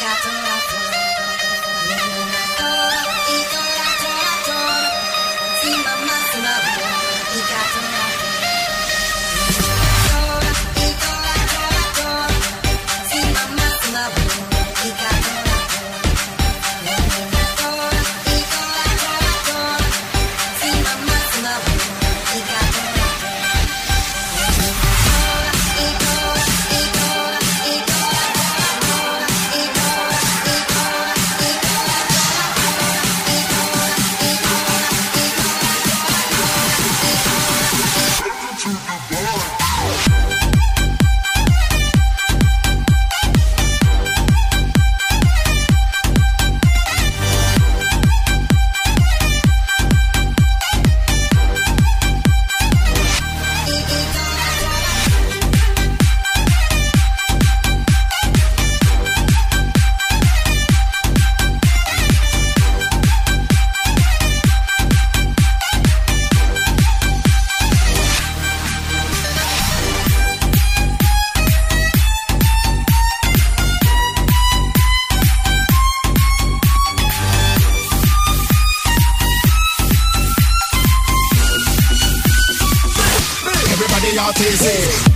Captain. me artist.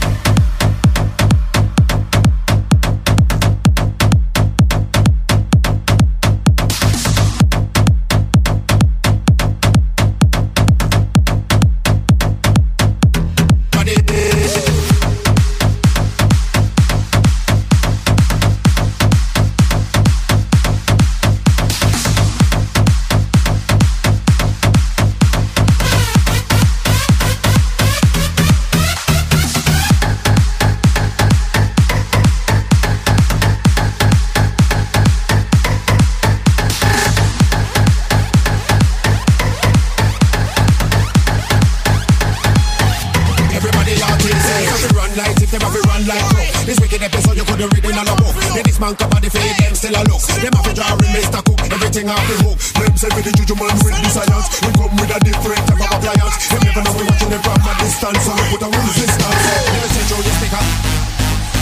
the original a book. Then this man cover the fame. them still a look. Them have a drawing, Mr. Cook, everything off the hook. Them say with the juju man with the science, we come with a different type of appliance. Them never know we watching them from a distance, so we put a resistance. Let me see Joe, you speak up.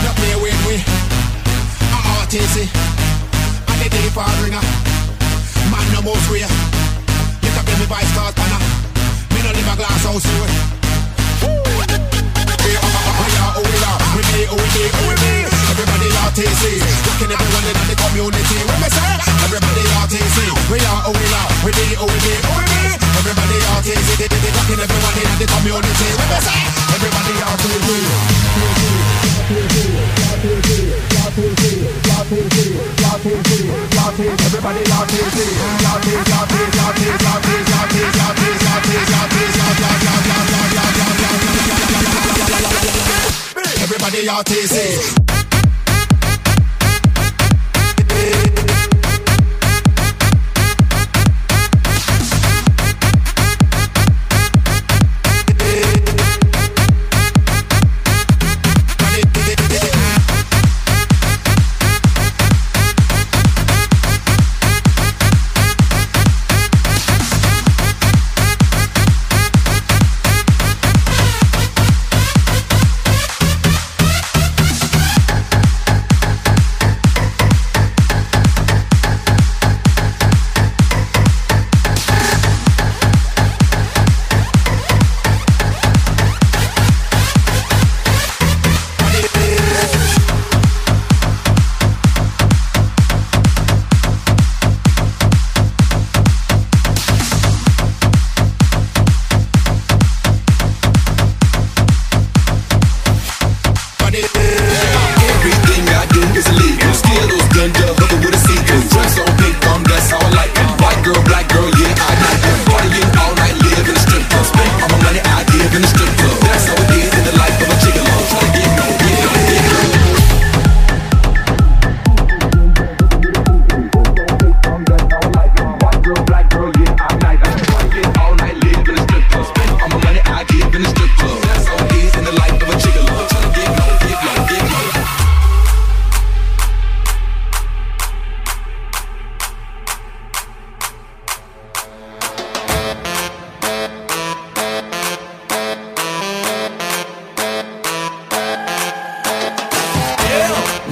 Not play with me. I'm RTC. I did the far ringer. Man, no most way. You can be me vice card, Me no live a glass house, you we are who we are, we be who we be, who we be. Everybody RTC, rocking everyone in the community. When we say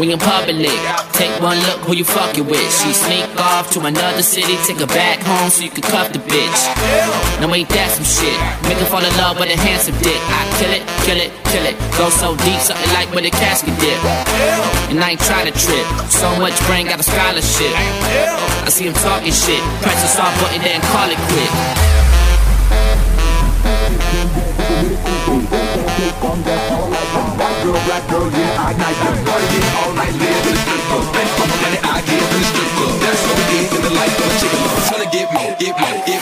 when you're public. Take one look who you fucking with. She sneak off to another city, take her back home so you can cuff the bitch. No, ain't that some shit? Make her fall in love with a handsome dick. I kill it, kill it, kill it. Go so deep, something like what a casket dip. And I ain't try to trip. So much brain got a scholarship. I see him talking shit. Press the start button, then call it quit. All I girl, black girl, yeah, I night the party all night, live in the strip club. Thanks all the money I get in the strip club. That's what we get in the life of a chicken. Tryna get more, get more, get more.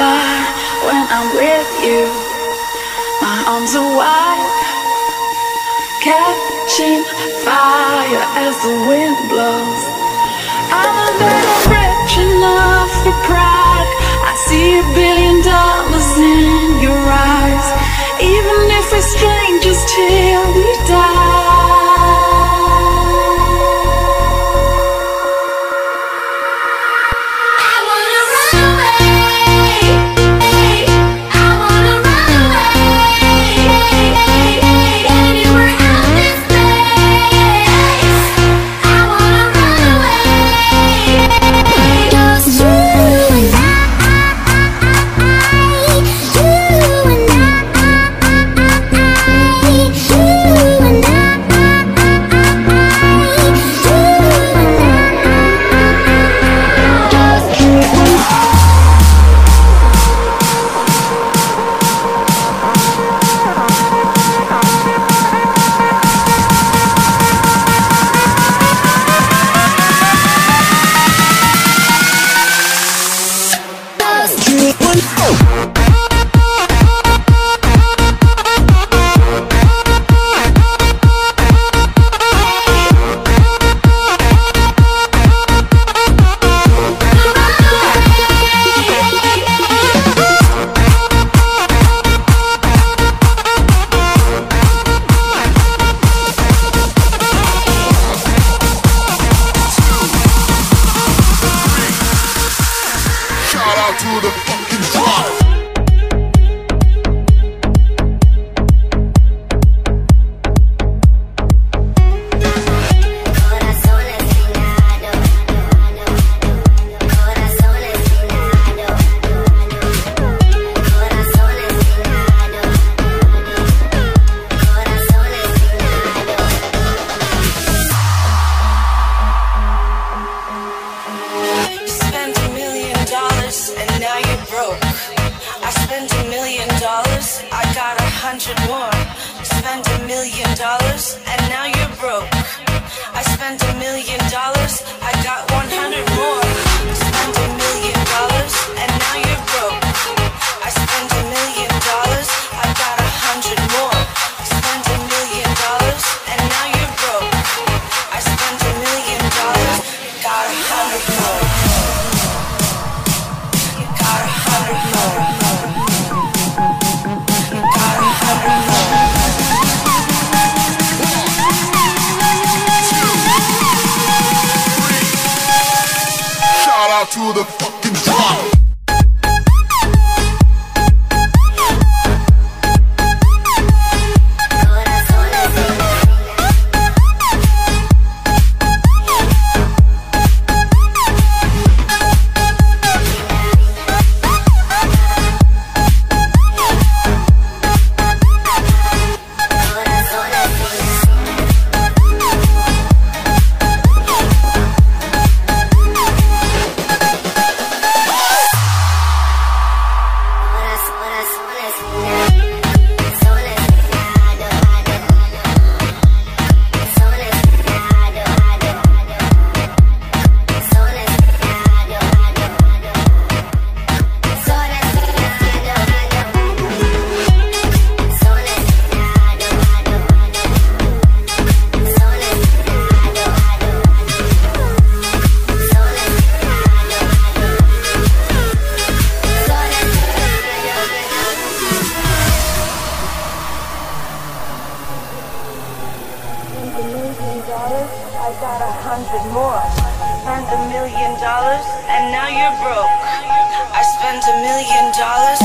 Fly when I'm with you. My arms are wide, catching fire as the wind blows. I'm a little rich enough for pride. I see a billion dollars in your eyes, even if we're strangers till to the a hundred more. Spend a million dollars, and now you're broke. I spent a million dollars,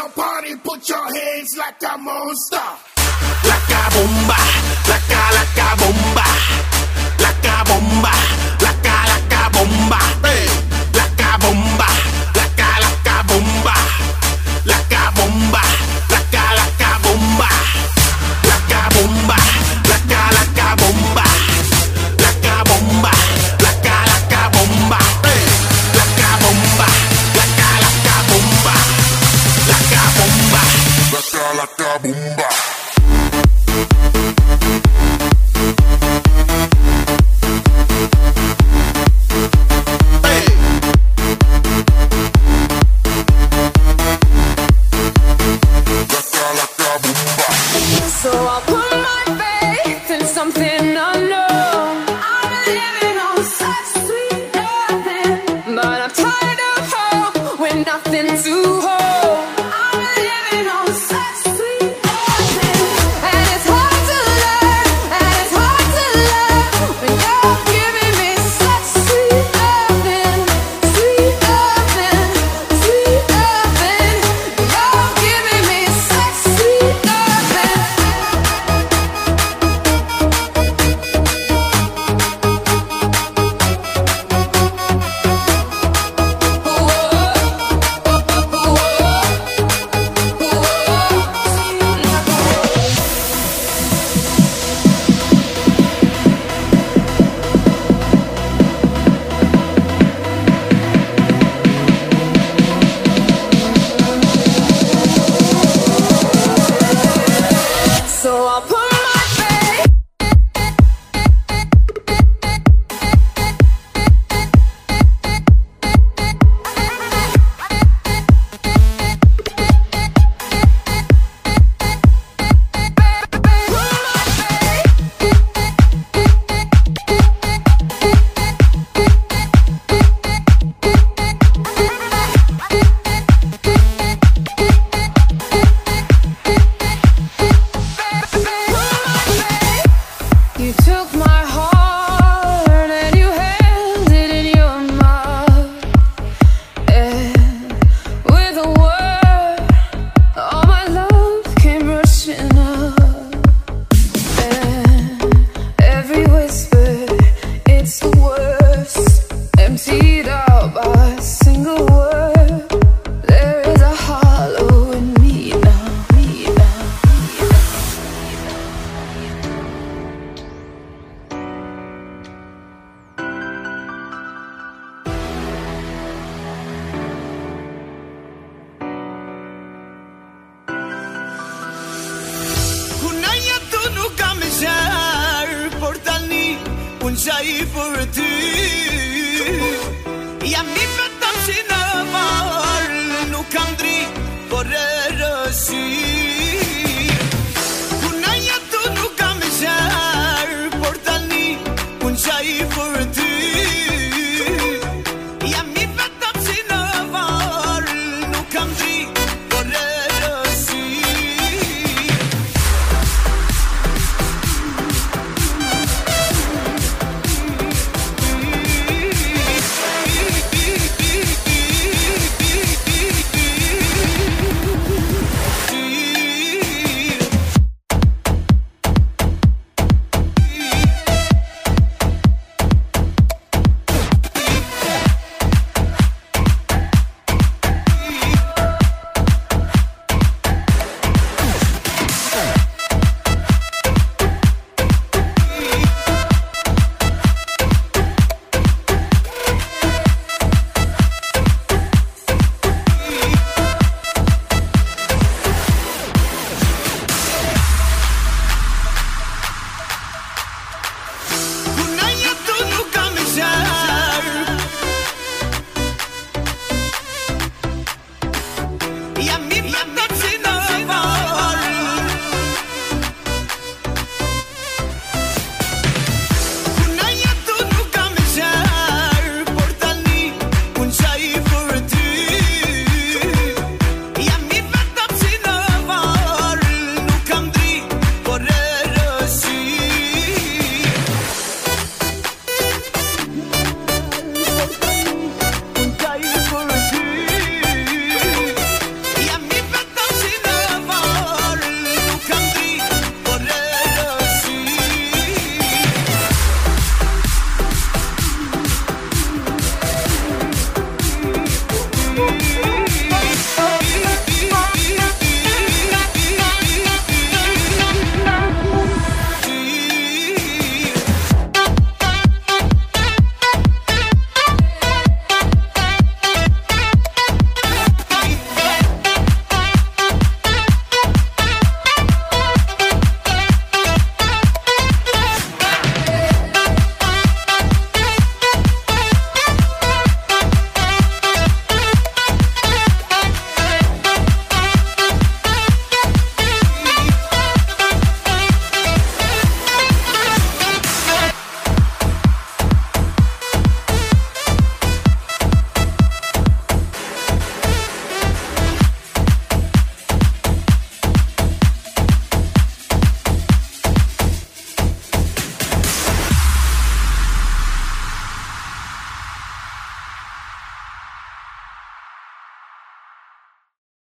wanna party, put your hands like a monster. Like a bomba, like a, like a bomba.